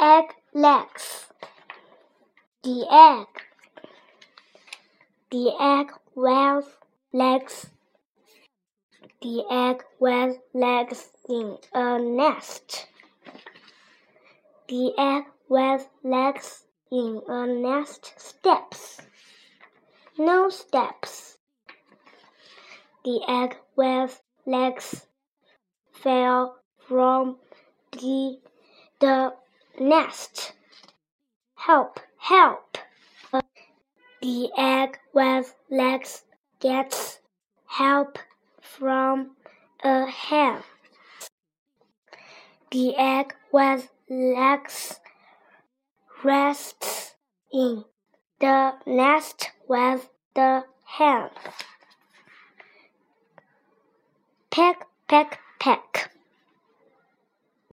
egg legs. The egg. The egg wears legs. The egg wears legs in a nest. The egg wears legs in a nest. Steps. No steps. The egg wears legs. Fell from the the nest. Help! Help! The egg with legs gets help from a hen. The egg with legs rests in the nest with the hen. Peck, peck, peck.